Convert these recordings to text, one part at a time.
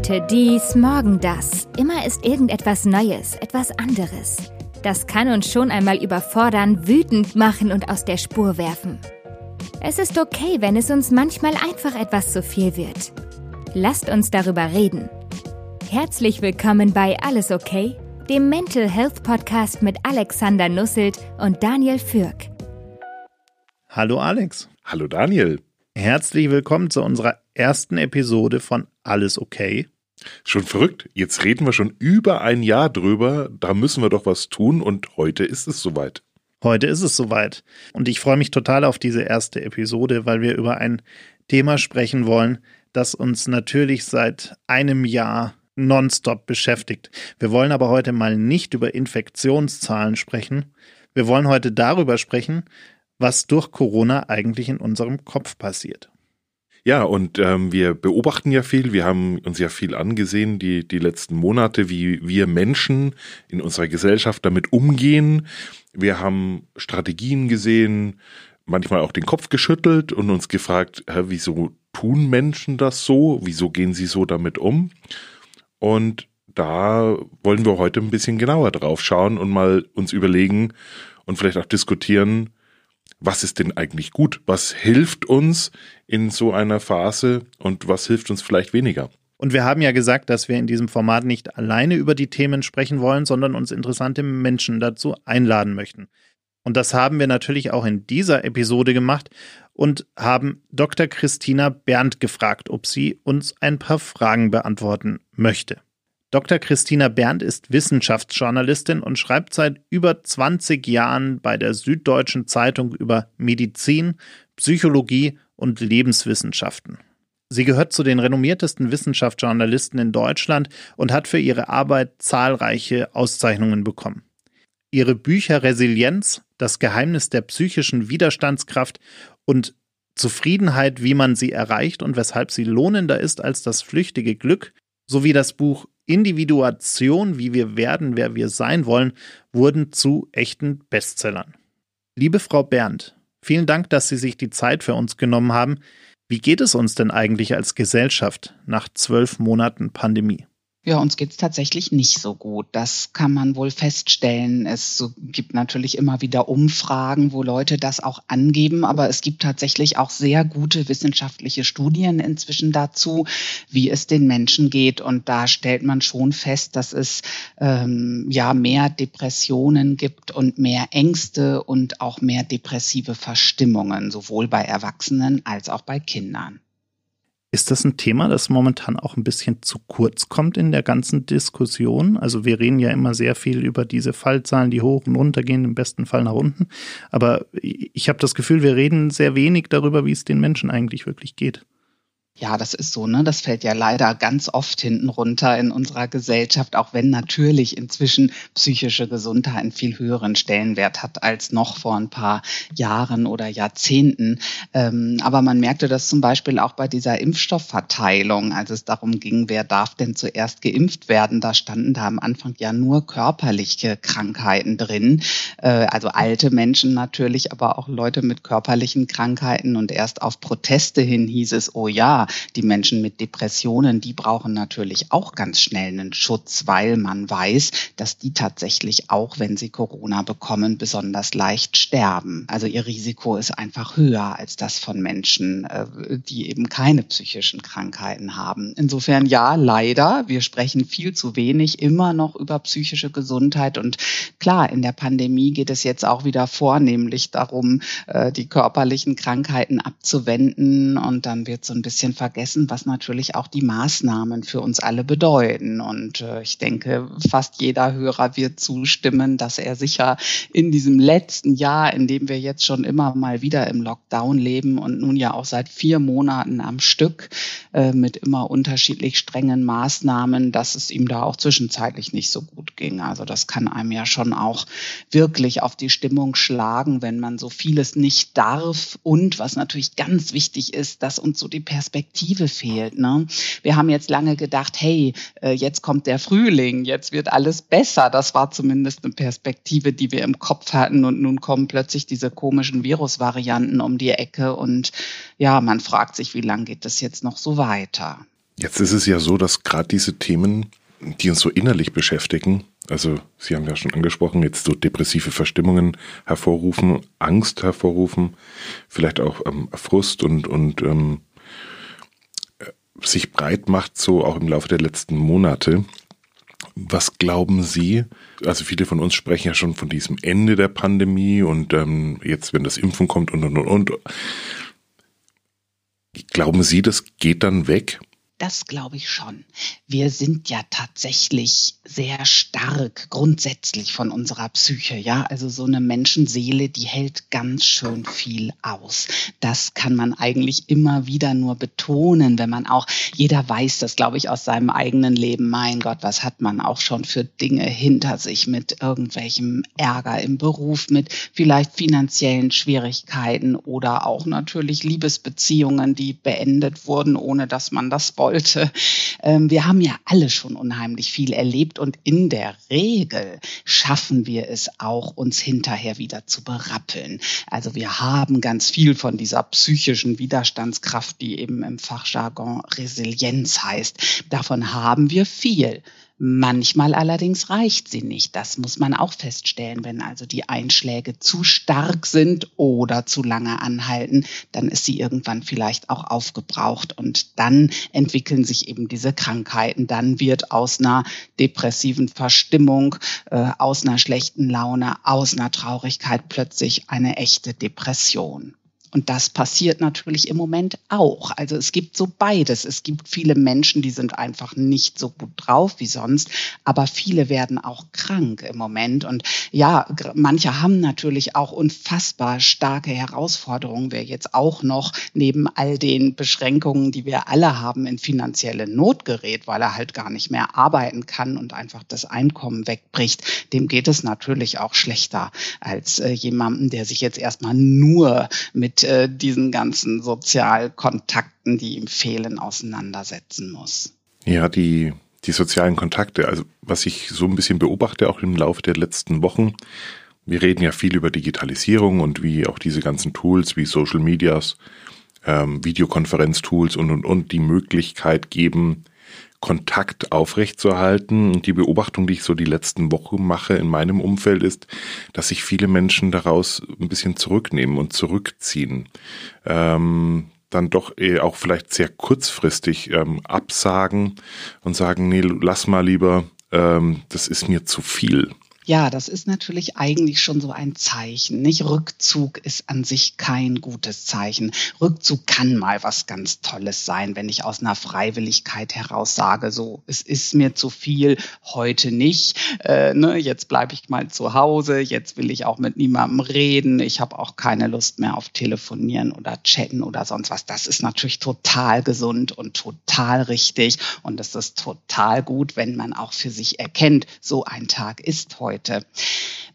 Heute dies, morgen das. Immer ist irgendetwas Neues, etwas anderes. Das kann uns schon einmal überfordern, wütend machen und aus der Spur werfen. Es ist okay, wenn es uns manchmal einfach etwas zu viel wird. Lasst uns darüber reden. Herzlich willkommen bei Alles okay, dem Mental Health Podcast mit Alexander Nusselt und Daniel Fürk. Hallo Alex. Hallo Daniel. Herzlich willkommen zu unserer ersten Episode von Alles okay. Schon verrückt. Jetzt reden wir schon über ein Jahr drüber. Da müssen wir doch was tun und heute ist es soweit. Heute ist es soweit. Und ich freue mich total auf diese erste Episode, weil wir über ein Thema sprechen wollen, das uns natürlich seit einem Jahr nonstop beschäftigt. Wir wollen aber heute mal nicht über Infektionszahlen sprechen. Wir wollen heute darüber sprechen, was durch Corona eigentlich in unserem Kopf passiert. Ja, und ähm, wir beobachten ja viel, wir haben uns ja viel angesehen, die, die letzten Monate, wie wir Menschen in unserer Gesellschaft damit umgehen. Wir haben Strategien gesehen, manchmal auch den Kopf geschüttelt und uns gefragt, hä, wieso tun Menschen das so? Wieso gehen sie so damit um? Und da wollen wir heute ein bisschen genauer drauf schauen und mal uns überlegen und vielleicht auch diskutieren, was ist denn eigentlich gut? Was hilft uns in so einer Phase und was hilft uns vielleicht weniger? Und wir haben ja gesagt, dass wir in diesem Format nicht alleine über die Themen sprechen wollen, sondern uns interessante Menschen dazu einladen möchten. Und das haben wir natürlich auch in dieser Episode gemacht und haben Dr. Christina Berndt gefragt, ob sie uns ein paar Fragen beantworten möchte. Dr. Christina Berndt ist Wissenschaftsjournalistin und schreibt seit über 20 Jahren bei der Süddeutschen Zeitung über Medizin, Psychologie und Lebenswissenschaften. Sie gehört zu den renommiertesten Wissenschaftsjournalisten in Deutschland und hat für ihre Arbeit zahlreiche Auszeichnungen bekommen. Ihre Bücher Resilienz, das Geheimnis der psychischen Widerstandskraft und Zufriedenheit, wie man sie erreicht und weshalb sie lohnender ist als das flüchtige Glück, sowie das Buch Individuation, wie wir werden, wer wir sein wollen, wurden zu echten Bestsellern. Liebe Frau Berndt, vielen Dank, dass Sie sich die Zeit für uns genommen haben. Wie geht es uns denn eigentlich als Gesellschaft nach zwölf Monaten Pandemie? Ja, uns geht's tatsächlich nicht so gut. Das kann man wohl feststellen. Es gibt natürlich immer wieder Umfragen, wo Leute das auch angeben, aber es gibt tatsächlich auch sehr gute wissenschaftliche Studien inzwischen dazu, wie es den Menschen geht. Und da stellt man schon fest, dass es ähm, ja mehr Depressionen gibt und mehr Ängste und auch mehr depressive Verstimmungen, sowohl bei Erwachsenen als auch bei Kindern. Ist das ein Thema, das momentan auch ein bisschen zu kurz kommt in der ganzen Diskussion? Also wir reden ja immer sehr viel über diese Fallzahlen, die hoch und runter gehen, im besten Fall nach unten. Aber ich habe das Gefühl, wir reden sehr wenig darüber, wie es den Menschen eigentlich wirklich geht. Ja, das ist so, ne? Das fällt ja leider ganz oft hinten runter in unserer Gesellschaft, auch wenn natürlich inzwischen psychische Gesundheit einen viel höheren Stellenwert hat als noch vor ein paar Jahren oder Jahrzehnten. Ähm, aber man merkte das zum Beispiel auch bei dieser Impfstoffverteilung, als es darum ging, wer darf denn zuerst geimpft werden. Da standen da am Anfang ja nur körperliche Krankheiten drin, äh, also alte Menschen natürlich, aber auch Leute mit körperlichen Krankheiten. Und erst auf Proteste hin hieß es, oh ja, die Menschen mit Depressionen, die brauchen natürlich auch ganz schnell einen Schutz, weil man weiß, dass die tatsächlich auch, wenn sie Corona bekommen, besonders leicht sterben. Also ihr Risiko ist einfach höher als das von Menschen, äh, die eben keine psychischen Krankheiten haben. Insofern ja, leider, wir sprechen viel zu wenig immer noch über psychische Gesundheit und klar, in der Pandemie geht es jetzt auch wieder vornehmlich darum, äh, die körperlichen Krankheiten abzuwenden und dann wird so ein bisschen vergessen, was natürlich auch die Maßnahmen für uns alle bedeuten. Und äh, ich denke, fast jeder Hörer wird zustimmen, dass er sicher in diesem letzten Jahr, in dem wir jetzt schon immer mal wieder im Lockdown leben und nun ja auch seit vier Monaten am Stück äh, mit immer unterschiedlich strengen Maßnahmen, dass es ihm da auch zwischenzeitlich nicht so gut ging. Also das kann einem ja schon auch wirklich auf die Stimmung schlagen, wenn man so vieles nicht darf und was natürlich ganz wichtig ist, dass uns so die Perspektive Perspektive fehlt. Ne? Wir haben jetzt lange gedacht, hey, äh, jetzt kommt der Frühling, jetzt wird alles besser. Das war zumindest eine Perspektive, die wir im Kopf hatten. Und nun kommen plötzlich diese komischen Virusvarianten um die Ecke. Und ja, man fragt sich, wie lange geht das jetzt noch so weiter? Jetzt ist es ja so, dass gerade diese Themen, die uns so innerlich beschäftigen, also Sie haben ja schon angesprochen, jetzt so depressive Verstimmungen hervorrufen, Angst hervorrufen, vielleicht auch ähm, Frust und, und ähm, sich breit macht, so auch im Laufe der letzten Monate. Was glauben Sie? Also viele von uns sprechen ja schon von diesem Ende der Pandemie und ähm, jetzt, wenn das Impfen kommt und und und und. Glauben Sie, das geht dann weg? Das glaube ich schon. Wir sind ja tatsächlich sehr stark grundsätzlich von unserer Psyche, ja. Also so eine Menschenseele, die hält ganz schön viel aus. Das kann man eigentlich immer wieder nur betonen, wenn man auch, jeder weiß das, glaube ich, aus seinem eigenen Leben. Mein Gott, was hat man auch schon für Dinge hinter sich mit irgendwelchem Ärger im Beruf, mit vielleicht finanziellen Schwierigkeiten oder auch natürlich Liebesbeziehungen, die beendet wurden, ohne dass man das wollte wollte. Ähm, wir haben ja alle schon unheimlich viel erlebt und in der Regel schaffen wir es auch, uns hinterher wieder zu berappeln. Also wir haben ganz viel von dieser psychischen Widerstandskraft, die eben im Fachjargon Resilienz heißt. Davon haben wir viel. Manchmal allerdings reicht sie nicht. Das muss man auch feststellen. Wenn also die Einschläge zu stark sind oder zu lange anhalten, dann ist sie irgendwann vielleicht auch aufgebraucht und dann entwickeln sich eben diese Krankheiten. Dann wird aus einer depressiven Verstimmung, äh, aus einer schlechten Laune, aus einer Traurigkeit plötzlich eine echte Depression. Und das passiert natürlich im Moment auch. Also es gibt so beides. Es gibt viele Menschen, die sind einfach nicht so gut drauf wie sonst, aber viele werden auch krank im Moment. Und ja, manche haben natürlich auch unfassbar starke Herausforderungen. Wer jetzt auch noch neben all den Beschränkungen, die wir alle haben, in finanzielle Not gerät, weil er halt gar nicht mehr arbeiten kann und einfach das Einkommen wegbricht, dem geht es natürlich auch schlechter als äh, jemandem, der sich jetzt erstmal nur mit äh, diesen ganzen Sozialkontakten, die ihm fehlen, auseinandersetzen muss. Ja, die, die sozialen Kontakte, also was ich so ein bisschen beobachte, auch im Laufe der letzten Wochen, wir reden ja viel über Digitalisierung und wie auch diese ganzen Tools wie Social Medias, ähm, Videokonferenztools und, und, und die Möglichkeit geben, Kontakt aufrechtzuerhalten. Und die Beobachtung, die ich so die letzten Wochen mache in meinem Umfeld, ist, dass sich viele Menschen daraus ein bisschen zurücknehmen und zurückziehen. Ähm, dann doch eh auch vielleicht sehr kurzfristig ähm, absagen und sagen, nee, lass mal lieber, ähm, das ist mir zu viel. Ja, das ist natürlich eigentlich schon so ein Zeichen. Nicht Rückzug ist an sich kein gutes Zeichen. Rückzug kann mal was ganz Tolles sein, wenn ich aus einer Freiwilligkeit heraus sage, so es ist mir zu viel, heute nicht. Äh, ne, jetzt bleibe ich mal zu Hause. Jetzt will ich auch mit niemandem reden. Ich habe auch keine Lust mehr auf Telefonieren oder Chatten oder sonst was. Das ist natürlich total gesund und total richtig und es ist total gut, wenn man auch für sich erkennt, so ein Tag ist heute heute.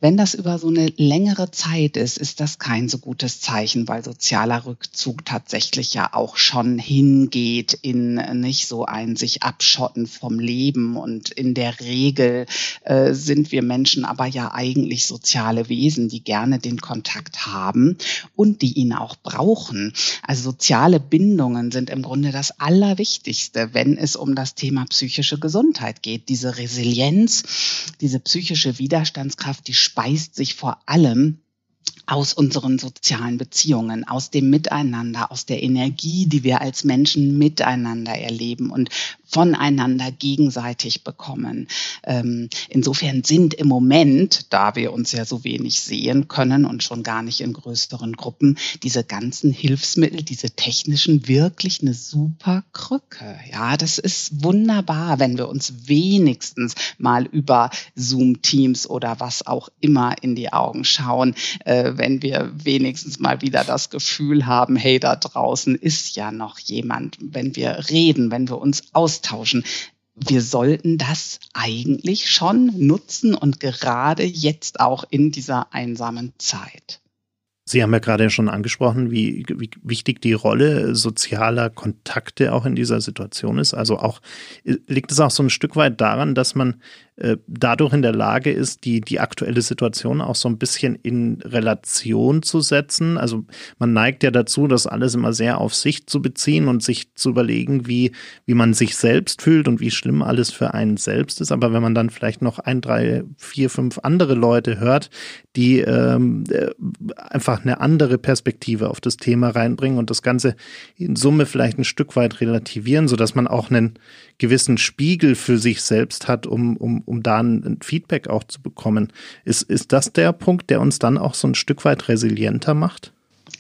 Wenn das über so eine längere Zeit ist, ist das kein so gutes Zeichen, weil sozialer Rückzug tatsächlich ja auch schon hingeht in nicht so ein sich abschotten vom Leben. Und in der Regel äh, sind wir Menschen aber ja eigentlich soziale Wesen, die gerne den Kontakt haben und die ihn auch brauchen. Also soziale Bindungen sind im Grunde das Allerwichtigste, wenn es um das Thema psychische Gesundheit geht. Diese Resilienz, diese psychische Widerstandskraft, die speist sich vor allem aus unseren sozialen Beziehungen, aus dem Miteinander, aus der Energie, die wir als Menschen miteinander erleben. Und voneinander gegenseitig bekommen. Ähm, insofern sind im Moment, da wir uns ja so wenig sehen können und schon gar nicht in größeren Gruppen, diese ganzen Hilfsmittel, diese technischen wirklich eine super Krücke. Ja, das ist wunderbar, wenn wir uns wenigstens mal über Zoom-Teams oder was auch immer in die Augen schauen, äh, wenn wir wenigstens mal wieder das Gefühl haben, hey, da draußen ist ja noch jemand, wenn wir reden, wenn wir uns austauschen austauschen. Wir sollten das eigentlich schon nutzen und gerade jetzt auch in dieser einsamen Zeit. Sie haben ja gerade schon angesprochen, wie, wie, wichtig die Rolle sozialer Kontakte auch in dieser Situation ist. Also auch liegt es auch so ein Stück weit daran, dass man äh, dadurch in der Lage ist, die, die aktuelle Situation auch so ein bisschen in Relation zu setzen. Also man neigt ja dazu, das alles immer sehr auf sich zu beziehen und sich zu überlegen, wie, wie man sich selbst fühlt und wie schlimm alles für einen selbst ist. Aber wenn man dann vielleicht noch ein, drei, vier, fünf andere Leute hört, die ähm, äh, einfach eine andere Perspektive auf das Thema reinbringen und das Ganze in Summe vielleicht ein Stück weit relativieren, sodass man auch einen gewissen Spiegel für sich selbst hat, um, um, um da ein Feedback auch zu bekommen. Ist, ist das der Punkt, der uns dann auch so ein Stück weit resilienter macht?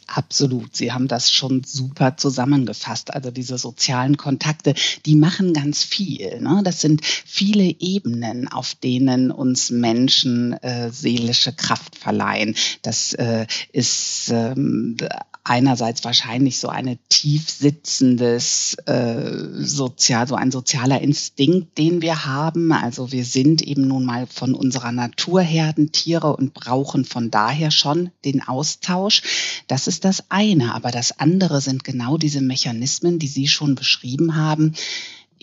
Absolut. Sie haben das schon super zusammengefasst. Also diese sozialen Kontakte, die machen ganz viel. Ne? Das sind viele Ebenen, auf denen uns Menschen äh, seelische Kraft verleihen. Das äh, ist ähm, einerseits wahrscheinlich so eine tief sitzendes äh, sozial, so ein sozialer Instinkt, den wir haben. Also wir sind eben nun mal von unserer Natur Herdentiere und brauchen von daher schon den Austausch. Das ist das eine. Aber das andere sind genau diese Mechanismen, die Sie schon beschrieben haben,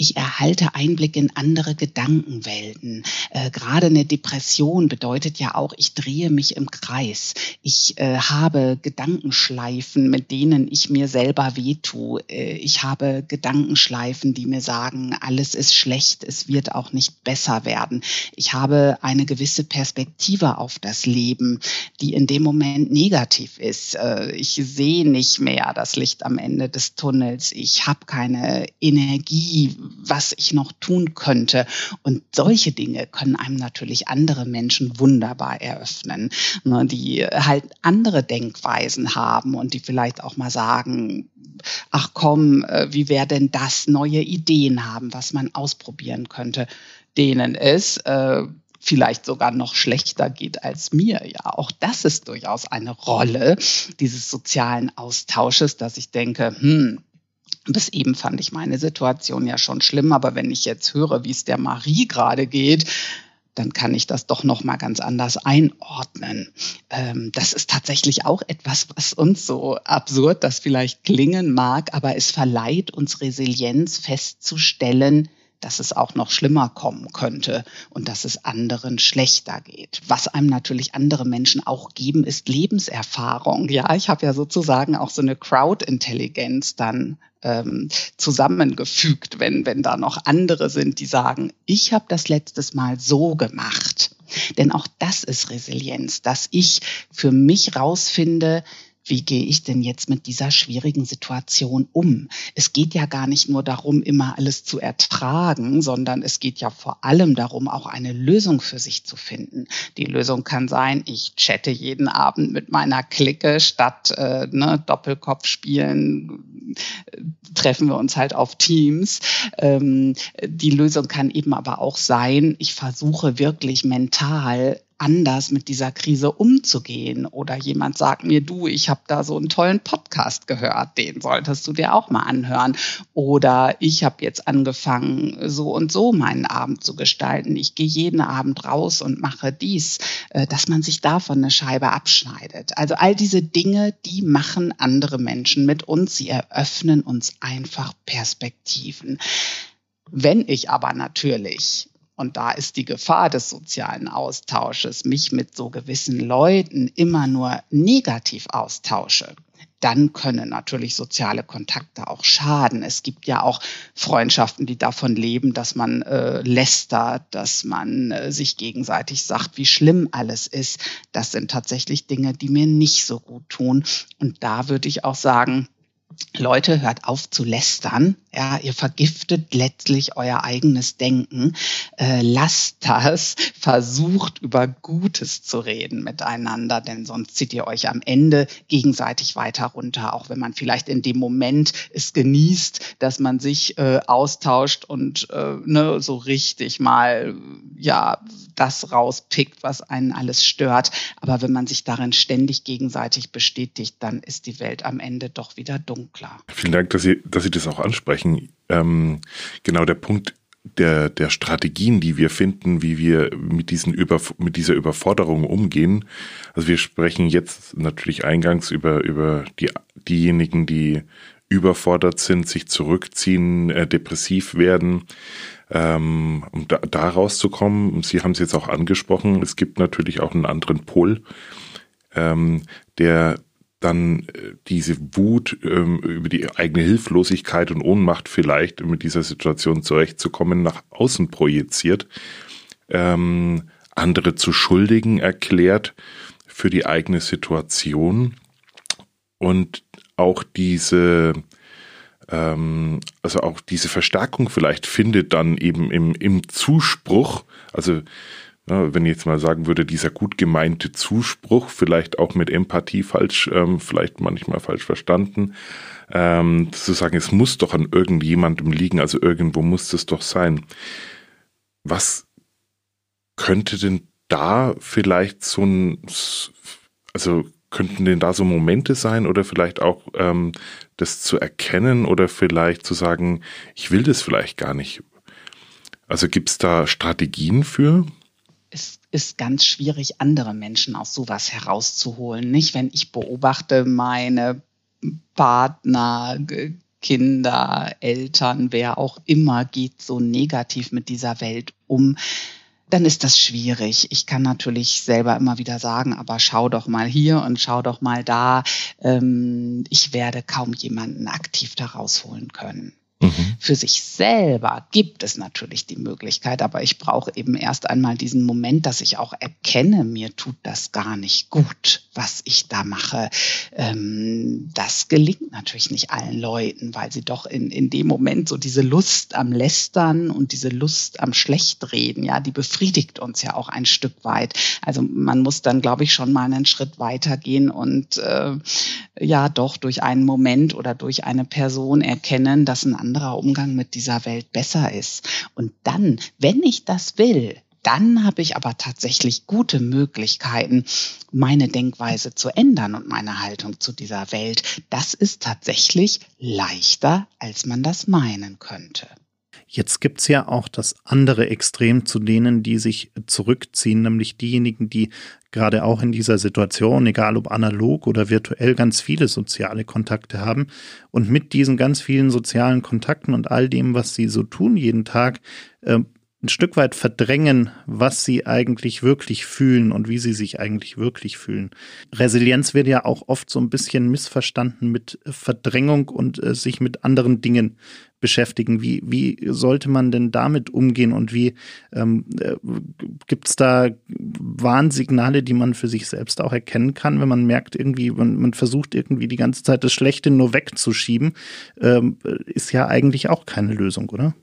ich erhalte Einblick in andere Gedankenwelten. Äh, Gerade eine Depression bedeutet ja auch, ich drehe mich im Kreis. Ich äh, habe Gedankenschleifen, mit denen ich mir selber wehtue. Äh, ich habe Gedankenschleifen, die mir sagen, alles ist schlecht, es wird auch nicht besser werden. Ich habe eine gewisse Perspektive auf das Leben, die in dem Moment negativ ist. Äh, ich sehe nicht mehr das Licht am Ende des Tunnels. Ich habe keine Energie was ich noch tun könnte. Und solche Dinge können einem natürlich andere Menschen wunderbar eröffnen, ne, die halt andere Denkweisen haben und die vielleicht auch mal sagen, ach komm, äh, wie wäre denn das, neue Ideen haben, was man ausprobieren könnte, denen es äh, vielleicht sogar noch schlechter geht als mir. Ja, auch das ist durchaus eine Rolle dieses sozialen Austausches, dass ich denke, hm, bis eben fand ich meine Situation ja schon schlimm, aber wenn ich jetzt höre, wie es der Marie gerade geht, dann kann ich das doch noch mal ganz anders einordnen. Ähm, das ist tatsächlich auch etwas, was uns so absurd, das vielleicht klingen mag, aber es verleiht uns Resilienz festzustellen, dass es auch noch schlimmer kommen könnte und dass es anderen schlechter geht. Was einem natürlich andere Menschen auch geben, ist Lebenserfahrung. Ja, ich habe ja sozusagen auch so eine Crowd-Intelligenz dann ähm, zusammengefügt, wenn, wenn da noch andere sind, die sagen, ich habe das letztes Mal so gemacht. Denn auch das ist Resilienz, dass ich für mich rausfinde, wie gehe ich denn jetzt mit dieser schwierigen Situation um? Es geht ja gar nicht nur darum, immer alles zu ertragen, sondern es geht ja vor allem darum, auch eine Lösung für sich zu finden. Die Lösung kann sein, ich chatte jeden Abend mit meiner Clique statt äh, ne, Doppelkopf spielen, äh, treffen wir uns halt auf Teams. Ähm, die Lösung kann eben aber auch sein, ich versuche wirklich mental anders mit dieser Krise umzugehen. Oder jemand sagt mir, du, ich habe da so einen tollen Podcast gehört, den solltest du dir auch mal anhören. Oder ich habe jetzt angefangen, so und so meinen Abend zu gestalten. Ich gehe jeden Abend raus und mache dies, äh, dass man sich davon eine Scheibe abschneidet. Also all diese Dinge, die machen andere Menschen mit uns. Sie eröffnen uns einfach Perspektiven. Wenn ich aber natürlich und da ist die Gefahr des sozialen Austausches, mich mit so gewissen Leuten immer nur negativ austausche, dann können natürlich soziale Kontakte auch schaden. Es gibt ja auch Freundschaften, die davon leben, dass man äh, lästert, dass man äh, sich gegenseitig sagt, wie schlimm alles ist. Das sind tatsächlich Dinge, die mir nicht so gut tun. Und da würde ich auch sagen, Leute, hört auf zu lästern. Ja, ihr vergiftet letztlich euer eigenes Denken. Äh, lasst das. Versucht über Gutes zu reden miteinander, denn sonst zieht ihr euch am Ende gegenseitig weiter runter, auch wenn man vielleicht in dem Moment es genießt, dass man sich äh, austauscht und äh, ne, so richtig mal ja das rauspickt, was einen alles stört. Aber wenn man sich darin ständig gegenseitig bestätigt, dann ist die Welt am Ende doch wieder dunkler. Vielen Dank, dass Sie, dass Sie das auch ansprechen. Ähm, genau der Punkt der, der Strategien, die wir finden, wie wir mit, diesen Über, mit dieser Überforderung umgehen. Also wir sprechen jetzt natürlich eingangs über, über die, diejenigen, die überfordert sind, sich zurückziehen, äh, depressiv werden. Ähm, um da, da rauszukommen, Sie haben es jetzt auch angesprochen, es gibt natürlich auch einen anderen Pol, ähm, der dann äh, diese Wut ähm, über die eigene Hilflosigkeit und Ohnmacht vielleicht mit dieser Situation zurechtzukommen nach außen projiziert, ähm, andere zu Schuldigen erklärt für die eigene Situation und auch diese ähm, also auch diese Verstärkung vielleicht findet dann eben im, im Zuspruch, also ja, wenn ich jetzt mal sagen würde, dieser gut gemeinte Zuspruch, vielleicht auch mit Empathie falsch, ähm, vielleicht manchmal falsch verstanden, ähm, zu sagen, es muss doch an irgendjemandem liegen, also irgendwo muss es doch sein. Was könnte denn da vielleicht so ein, also könnten denn da so Momente sein oder vielleicht auch ähm, das zu erkennen oder vielleicht zu sagen, ich will das vielleicht gar nicht. Also gibt es da Strategien für? Es ist ganz schwierig, andere Menschen aus sowas herauszuholen. Nicht, wenn ich beobachte, meine Partner, Kinder, Eltern, wer auch immer geht so negativ mit dieser Welt um dann ist das schwierig. Ich kann natürlich selber immer wieder sagen, aber schau doch mal hier und schau doch mal da. Ähm, ich werde kaum jemanden aktiv da rausholen können. Mhm. Für sich selber gibt es natürlich die Möglichkeit, aber ich brauche eben erst einmal diesen Moment, dass ich auch erkenne, mir tut das gar nicht gut, was ich da mache. Ähm, das gelingt natürlich nicht allen Leuten, weil sie doch in, in dem Moment so diese Lust am Lästern und diese Lust am Schlechtreden, ja, die befriedigt uns ja auch ein Stück weit. Also man muss dann, glaube ich, schon mal einen Schritt weitergehen und äh, ja, doch durch einen Moment oder durch eine Person erkennen, dass ein anderer Umgang mit dieser Welt besser ist. Und dann, wenn ich das will, dann habe ich aber tatsächlich gute Möglichkeiten, meine Denkweise zu ändern und meine Haltung zu dieser Welt. Das ist tatsächlich leichter, als man das meinen könnte. Jetzt gibt's ja auch das andere Extrem zu denen, die sich zurückziehen, nämlich diejenigen, die gerade auch in dieser Situation, egal ob analog oder virtuell, ganz viele soziale Kontakte haben. Und mit diesen ganz vielen sozialen Kontakten und all dem, was sie so tun jeden Tag, äh, ein Stück weit verdrängen, was sie eigentlich wirklich fühlen und wie sie sich eigentlich wirklich fühlen. Resilienz wird ja auch oft so ein bisschen missverstanden mit Verdrängung und äh, sich mit anderen Dingen beschäftigen. Wie, wie sollte man denn damit umgehen und wie ähm, äh, gibt es da Warnsignale, die man für sich selbst auch erkennen kann, wenn man merkt, irgendwie, man, man versucht irgendwie die ganze Zeit das Schlechte nur wegzuschieben, ähm, ist ja eigentlich auch keine Lösung, oder?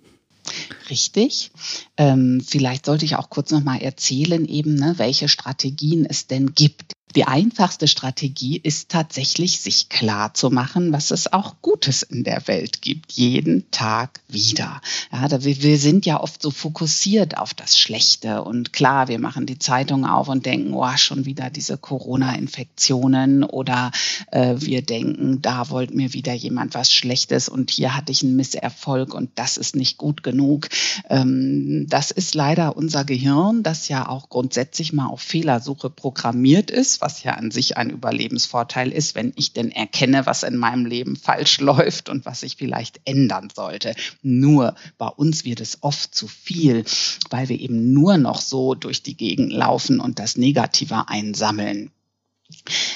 Richtig. Ähm, vielleicht sollte ich auch kurz noch mal erzählen, eben, ne, welche Strategien es denn gibt. Die einfachste Strategie ist tatsächlich, sich klar zu machen, was es auch Gutes in der Welt gibt, jeden Tag wieder. Ja, wir sind ja oft so fokussiert auf das Schlechte und klar, wir machen die Zeitung auf und denken, oh, schon wieder diese Corona-Infektionen oder äh, wir denken, da wollte mir wieder jemand was Schlechtes und hier hatte ich einen Misserfolg und das ist nicht gut genug. Ähm, das ist leider unser Gehirn, das ja auch grundsätzlich mal auf Fehlersuche programmiert ist was ja an sich ein Überlebensvorteil ist, wenn ich denn erkenne, was in meinem Leben falsch läuft und was ich vielleicht ändern sollte. Nur bei uns wird es oft zu viel, weil wir eben nur noch so durch die Gegend laufen und das Negative einsammeln.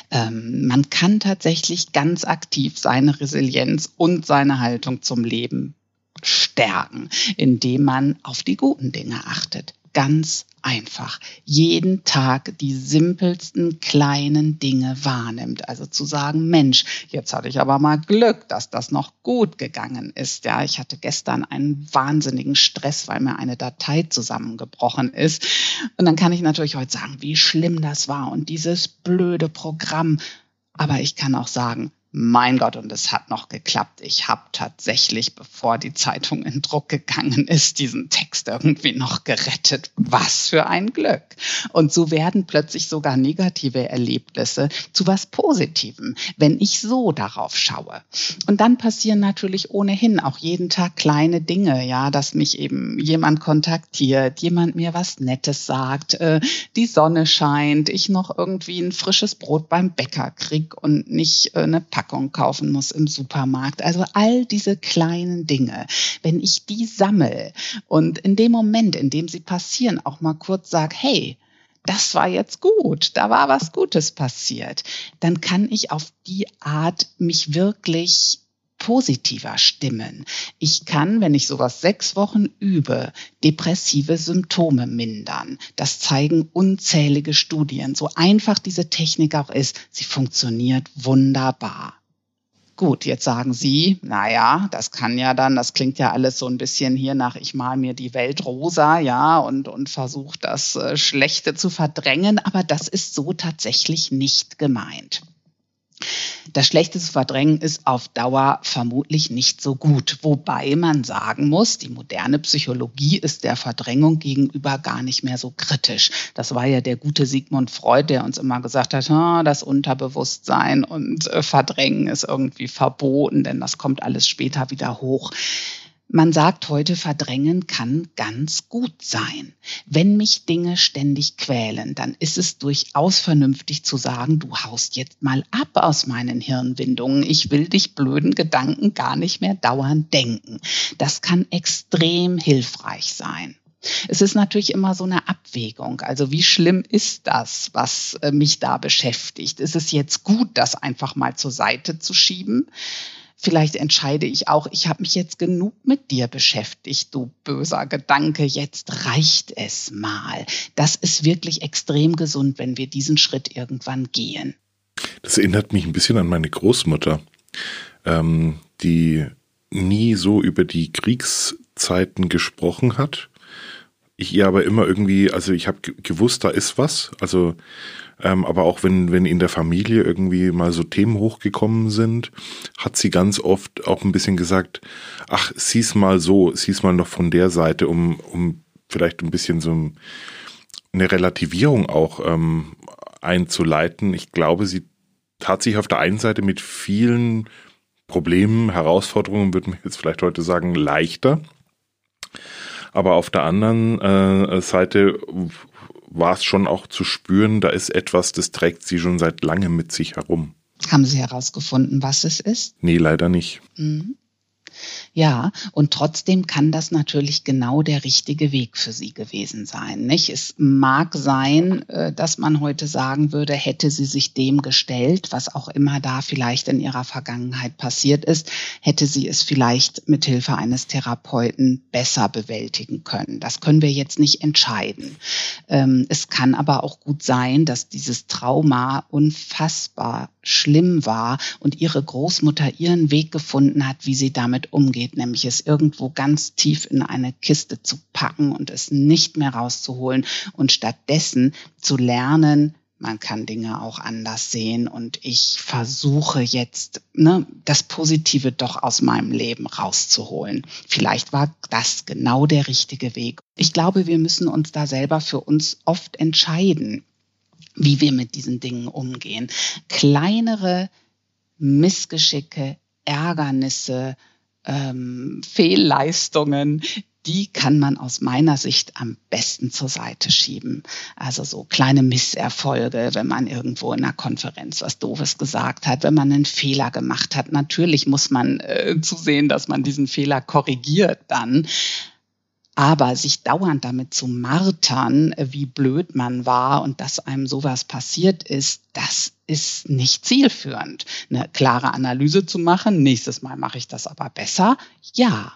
Ähm, man kann tatsächlich ganz aktiv seine Resilienz und seine Haltung zum Leben stärken, indem man auf die guten Dinge achtet ganz einfach jeden Tag die simpelsten kleinen Dinge wahrnimmt. Also zu sagen, Mensch, jetzt hatte ich aber mal Glück, dass das noch gut gegangen ist. Ja, ich hatte gestern einen wahnsinnigen Stress, weil mir eine Datei zusammengebrochen ist. Und dann kann ich natürlich heute sagen, wie schlimm das war und dieses blöde Programm. Aber ich kann auch sagen, mein Gott, und es hat noch geklappt. Ich habe tatsächlich, bevor die Zeitung in Druck gegangen ist, diesen Text irgendwie noch gerettet. Was für ein Glück. Und so werden plötzlich sogar negative Erlebnisse zu was Positivem, wenn ich so darauf schaue. Und dann passieren natürlich ohnehin auch jeden Tag kleine Dinge, ja, dass mich eben jemand kontaktiert, jemand mir was Nettes sagt, äh, die Sonne scheint, ich noch irgendwie ein frisches Brot beim Bäcker krieg und nicht äh, eine Packung Packung kaufen muss im Supermarkt. Also all diese kleinen Dinge, wenn ich die sammle und in dem Moment, in dem sie passieren, auch mal kurz sage, hey, das war jetzt gut, da war was Gutes passiert, dann kann ich auf die Art mich wirklich positiver stimmen. Ich kann, wenn ich sowas sechs Wochen übe, depressive Symptome mindern. Das zeigen unzählige Studien. So einfach diese Technik auch ist, sie funktioniert wunderbar. Gut, jetzt sagen Sie, naja, das kann ja dann, das klingt ja alles so ein bisschen hier nach, ich mal mir die Welt rosa, ja, und, und versuche das äh, Schlechte zu verdrängen, aber das ist so tatsächlich nicht gemeint. Das Schlechte zu verdrängen ist auf Dauer vermutlich nicht so gut. Wobei man sagen muss, die moderne Psychologie ist der Verdrängung gegenüber gar nicht mehr so kritisch. Das war ja der gute Sigmund Freud, der uns immer gesagt hat, das Unterbewusstsein und äh, Verdrängen ist irgendwie verboten, denn das kommt alles später wieder hoch. Man sagt heute, verdrängen kann ganz gut sein. Wenn mich Dinge ständig quälen, dann ist es durchaus vernünftig zu sagen, du haust jetzt mal ab aus meinen Hirnwindungen. Ich will dich blöden Gedanken gar nicht mehr dauernd denken. Das kann extrem hilfreich sein. Es ist natürlich immer so eine Abwägung. Also wie schlimm ist das, was äh, mich da beschäftigt? Ist es jetzt gut, das einfach mal zur Seite zu schieben? Vielleicht entscheide ich auch, ich habe mich jetzt genug mit dir beschäftigt, du böser Gedanke, jetzt reicht es mal. Das ist wirklich extrem gesund, wenn wir diesen Schritt irgendwann gehen. Das erinnert mich ein bisschen an meine Großmutter, ähm, die nie so über die Kriegszeiten gesprochen hat. Ich ihr aber immer irgendwie, also ich habe gewusst, da ist was. Also ähm, aber auch wenn, wenn in der Familie irgendwie mal so Themen hochgekommen sind, hat sie ganz oft auch ein bisschen gesagt, ach, sieh's mal so, sieh's mal noch von der Seite, um, um vielleicht ein bisschen so eine Relativierung auch ähm, einzuleiten. Ich glaube, sie tat sich auf der einen Seite mit vielen Problemen, Herausforderungen, würde man jetzt vielleicht heute sagen, leichter. Aber auf der anderen äh, Seite war es schon auch zu spüren, da ist etwas, das trägt sie schon seit langem mit sich herum. Haben Sie herausgefunden, was es ist? Nee, leider nicht. Mhm. Ja, und trotzdem kann das natürlich genau der richtige Weg für sie gewesen sein. Nicht? Es mag sein, äh, dass man heute sagen würde, hätte sie sich dem gestellt, was auch immer da vielleicht in ihrer Vergangenheit passiert ist, hätte sie es vielleicht mit Hilfe eines Therapeuten besser bewältigen können. Das können wir jetzt nicht entscheiden. Ähm, es kann aber auch gut sein, dass dieses Trauma unfassbar schlimm war und ihre Großmutter ihren Weg gefunden hat, wie sie damit umgeht, nämlich es irgendwo ganz tief in eine Kiste zu packen und es nicht mehr rauszuholen und stattdessen zu lernen, man kann Dinge auch anders sehen und ich versuche jetzt ne, das Positive doch aus meinem Leben rauszuholen. Vielleicht war das genau der richtige Weg. Ich glaube, wir müssen uns da selber für uns oft entscheiden, wie wir mit diesen Dingen umgehen. Kleinere Missgeschicke, Ärgernisse, ähm, Fehlleistungen, die kann man aus meiner Sicht am besten zur Seite schieben. Also so kleine Misserfolge, wenn man irgendwo in einer Konferenz was Doofes gesagt hat, wenn man einen Fehler gemacht hat. Natürlich muss man äh, zusehen, dass man diesen Fehler korrigiert dann. Aber sich dauernd damit zu martern, wie blöd man war und dass einem sowas passiert ist, das ist nicht zielführend. Eine klare Analyse zu machen, nächstes Mal mache ich das aber besser, ja,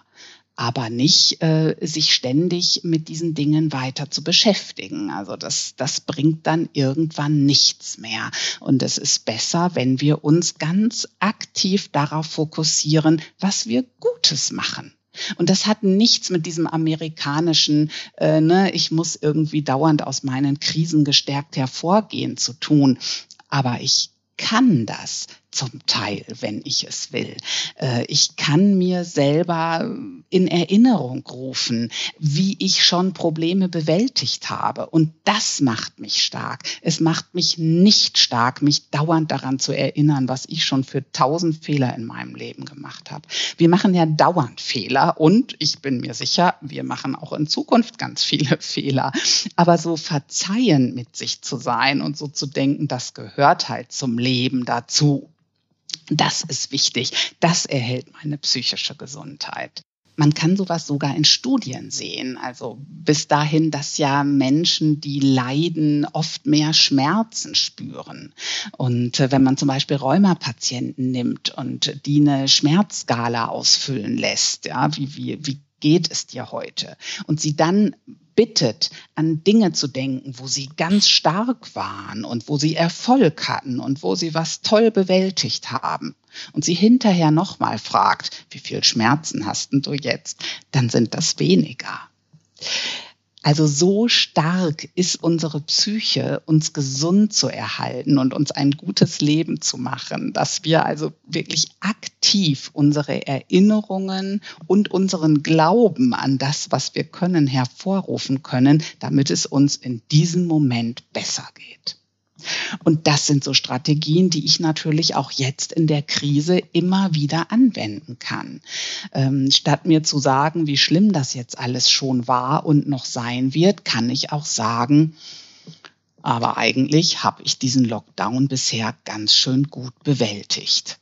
aber nicht äh, sich ständig mit diesen Dingen weiter zu beschäftigen. Also das, das bringt dann irgendwann nichts mehr. Und es ist besser, wenn wir uns ganz aktiv darauf fokussieren, was wir Gutes machen. Und das hat nichts mit diesem amerikanischen, äh, ne, ich muss irgendwie dauernd aus meinen Krisen gestärkt hervorgehen zu tun. Aber ich kann das zum Teil, wenn ich es will. Äh, ich kann mir selber in Erinnerung rufen, wie ich schon Probleme bewältigt habe. Und das macht mich stark. Es macht mich nicht stark, mich dauernd daran zu erinnern, was ich schon für tausend Fehler in meinem Leben gemacht habe. Wir machen ja dauernd Fehler und ich bin mir sicher, wir machen auch in Zukunft ganz viele Fehler. Aber so verzeihen mit sich zu sein und so zu denken, das gehört halt zum Leben dazu Das ist wichtig. Das erhält meine psychische Gesundheit. Man kann sowas sogar in Studien sehen. Also bis dahin, dass ja Menschen, die leiden, oft mehr Schmerzen spüren. Und äh, wenn man zum Beispiel Rheumapatienten nimmt und die eine Schmerzskala ausfüllen lässt, ja, wie, wie, wie geht es dir heute? Und sie dann bittet, an Dinge zu denken, wo sie ganz stark waren und wo sie Erfolg hatten und wo sie was toll bewältigt haben und sie hinterher nochmal fragt, wie viel Schmerzen hast du jetzt, dann sind das weniger. Also so stark ist unsere Psyche, uns gesund zu erhalten und uns ein gutes Leben zu machen, dass wir also wirklich aktiv unsere Erinnerungen und unseren Glauben an das, was wir können, hervorrufen können, damit es uns in diesem Moment besser geht. Und das sind so Strategien, die ich natürlich auch jetzt in der Krise immer wieder anwenden kann. Ähm, statt mir zu sagen, wie schlimm das jetzt alles schon war und noch sein wird, kann ich auch sagen, aber eigentlich habe ich diesen Lockdown bisher ganz schön gut bewältigt.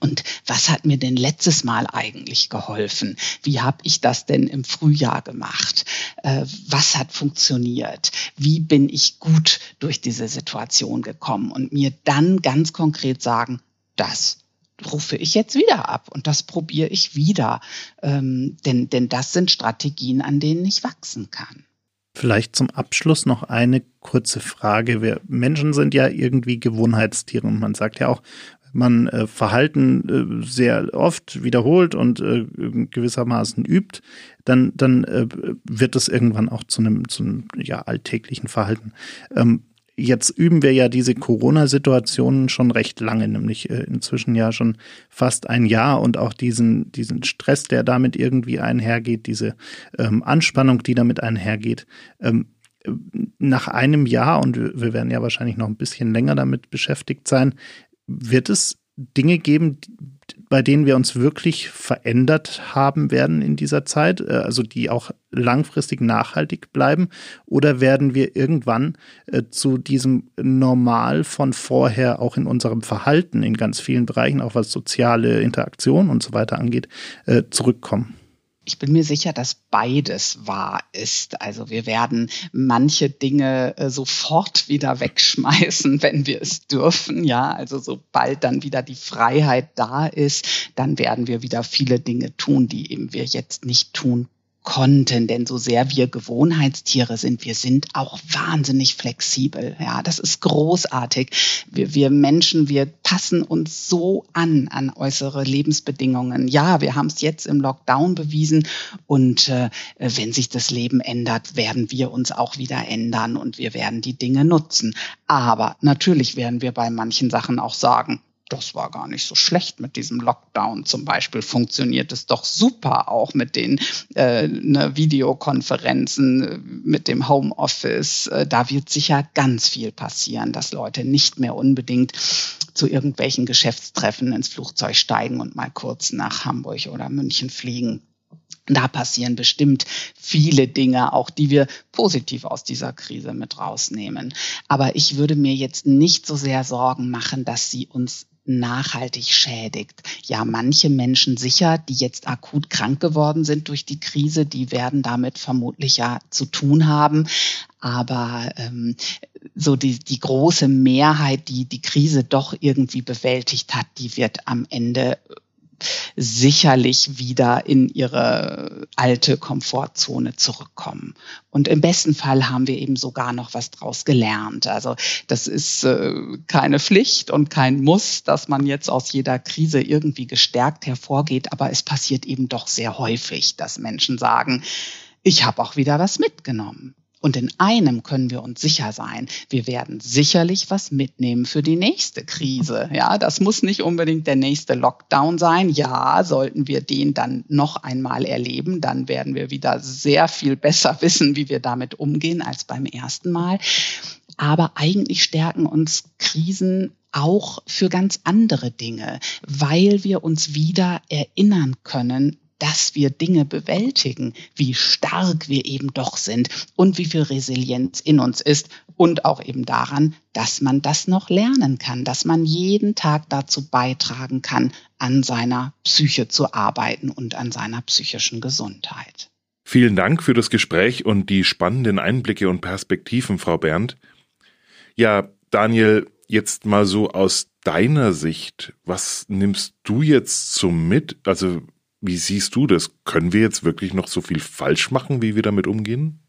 Und was hat mir denn letztes Mal eigentlich geholfen? Wie habe ich das denn im Frühjahr gemacht? Äh, was hat funktioniert? Wie bin ich gut durch diese Situation gekommen? Und mir dann ganz konkret sagen, das rufe ich jetzt wieder ab und das probiere ich wieder. Ähm, denn, denn das sind Strategien, an denen ich wachsen kann. Vielleicht zum Abschluss noch eine kurze Frage. Wir Menschen sind ja irgendwie Gewohnheitstiere und man sagt ja auch, man äh, Verhalten äh, sehr oft wiederholt und äh, gewissermaßen übt, dann, dann äh, wird es irgendwann auch zu einem, zu ja, alltäglichen Verhalten. Ähm, jetzt üben wir ja diese Corona-Situationen schon recht lange, nämlich äh, inzwischen ja schon fast ein Jahr und auch diesen, diesen Stress, der damit irgendwie einhergeht, diese ähm, Anspannung, die damit einhergeht. Ähm, nach einem Jahr, und wir werden ja wahrscheinlich noch ein bisschen länger damit beschäftigt sein, wird es Dinge geben, bei denen wir uns wirklich verändert haben werden in dieser Zeit, äh, also die auch langfristig nachhaltig bleiben? Oder werden wir irgendwann äh, zu diesem Normal von vorher auch in unserem Verhalten in ganz vielen Bereichen, auch was soziale Interaktion und so weiter angeht, äh, zurückkommen? Ich bin mir sicher, dass beides wahr ist. Also wir werden manche Dinge äh, sofort wieder wegschmeißen, wenn wir es dürfen. Ja, also sobald dann wieder die Freiheit da ist, dann werden wir wieder viele Dinge tun, die eben wir jetzt nicht tun konnten, denn so sehr wir Gewohnheitstiere sind, wir sind auch wahnsinnig flexibel. Ja, das ist großartig. Wir, wir Menschen, wir passen uns so an an äußere Lebensbedingungen. Ja, wir haben es jetzt im Lockdown bewiesen und äh, wenn sich das Leben ändert, werden wir uns auch wieder ändern und wir werden die Dinge nutzen. Aber natürlich werden wir bei manchen Sachen auch sagen, das war gar nicht so schlecht mit diesem Lockdown. Zum Beispiel funktioniert es doch super auch mit den äh, ne, Videokonferenzen, äh, mit dem Homeoffice. Äh, da wird sicher ganz viel passieren, dass Leute nicht mehr unbedingt zu irgendwelchen Geschäftstreffen ins Flugzeug steigen und mal kurz nach Hamburg oder München fliegen. Da passieren bestimmt viele Dinge, auch die wir positiv aus dieser Krise mit rausnehmen. Aber ich würde mir jetzt nicht so sehr Sorgen machen, dass sie uns nachhaltig schädigt. Ja, manche Menschen sicher, die jetzt akut krank geworden sind durch die Krise, die werden damit vermutlich ja zu tun haben. Aber ähm, so die, die große Mehrheit, die die Krise doch irgendwie bewältigt hat, die wird am Ende sicherlich wieder in ihre alte Komfortzone zurückkommen. Und im besten Fall haben wir eben sogar noch was draus gelernt. Also das ist äh, keine Pflicht und kein Muss, dass man jetzt aus jeder Krise irgendwie gestärkt hervorgeht, aber es passiert eben doch sehr häufig, dass Menschen sagen, ich habe auch wieder was mitgenommen. Und in einem können wir uns sicher sein. Wir werden sicherlich was mitnehmen für die nächste Krise. Ja, das muss nicht unbedingt der nächste Lockdown sein. Ja, sollten wir den dann noch einmal erleben, dann werden wir wieder sehr viel besser wissen, wie wir damit umgehen als beim ersten Mal. Aber eigentlich stärken uns Krisen auch für ganz andere Dinge, weil wir uns wieder erinnern können, dass wir Dinge bewältigen, wie stark wir eben doch sind und wie viel Resilienz in uns ist und auch eben daran, dass man das noch lernen kann, dass man jeden Tag dazu beitragen kann, an seiner Psyche zu arbeiten und an seiner psychischen Gesundheit. Vielen Dank für das Gespräch und die spannenden Einblicke und Perspektiven, Frau Berndt. Ja, Daniel, jetzt mal so aus deiner Sicht, was nimmst du jetzt so mit? Also wie siehst du das? Können wir jetzt wirklich noch so viel falsch machen, wie wir damit umgehen?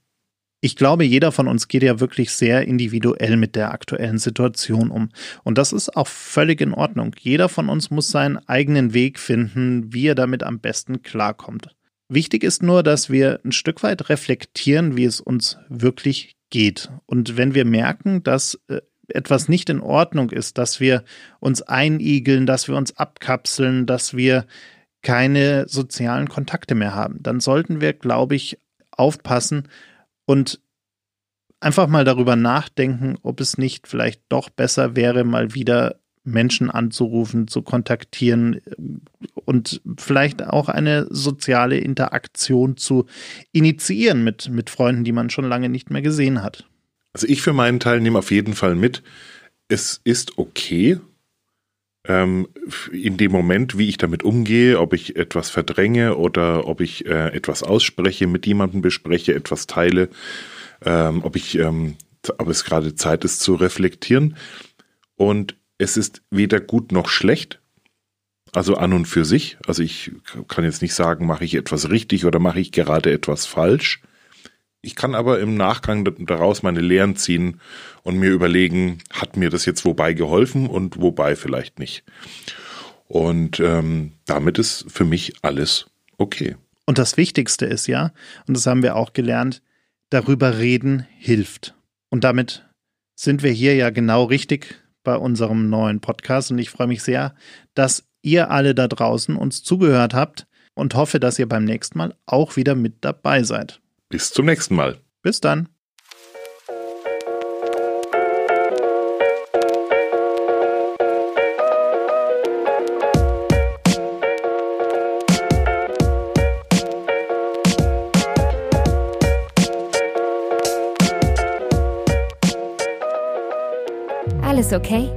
Ich glaube, jeder von uns geht ja wirklich sehr individuell mit der aktuellen Situation um. Und das ist auch völlig in Ordnung. Jeder von uns muss seinen eigenen Weg finden, wie er damit am besten klarkommt. Wichtig ist nur, dass wir ein Stück weit reflektieren, wie es uns wirklich geht. Und wenn wir merken, dass äh, etwas nicht in Ordnung ist, dass wir uns einigeln, dass wir uns abkapseln, dass wir keine sozialen Kontakte mehr haben. Dann sollten wir, glaube ich, aufpassen und einfach mal darüber nachdenken, ob es nicht vielleicht doch besser wäre, mal wieder Menschen anzurufen, zu kontaktieren und vielleicht auch eine soziale Interaktion zu initiieren mit, mit Freunden, die man schon lange nicht mehr gesehen hat. Also ich für meinen Teil nehme auf jeden Fall mit, es ist okay, ähm, in dem Moment, wie ich damit umgehe, ob ich etwas verdränge oder ob ich äh, etwas ausspreche, mit jemandem bespreche, etwas teile, ähm, ob ich, ähm, ob es gerade Zeit ist zu reflektieren. Und es ist weder gut noch schlecht. Also an und für sich. Also ich kann jetzt nicht sagen, mache ich etwas richtig oder mache ich gerade etwas falsch. Ich kann aber im Nachgang daraus meine Lehren ziehen und mir überlegen, hat mir das jetzt wobei geholfen und wobei vielleicht nicht. Und ähm, damit ist für mich alles okay. Und das Wichtigste ist ja, und das haben wir auch gelernt, darüber reden hilft. Und damit sind wir hier ja genau richtig bei unserem neuen Podcast. Und ich freue mich sehr, dass ihr alle da draußen uns zugehört habt und hoffe, dass ihr beim nächsten Mal auch wieder mit dabei seid. Bis zum nächsten Mal. Bis dann. Alles okay?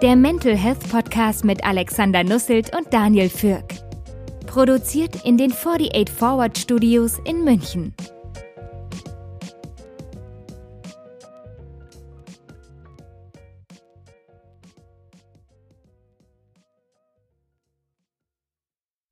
Der Mental Health Podcast mit Alexander Nusselt und Daniel Fürk. Produziert in den 48 Forward Studios in München.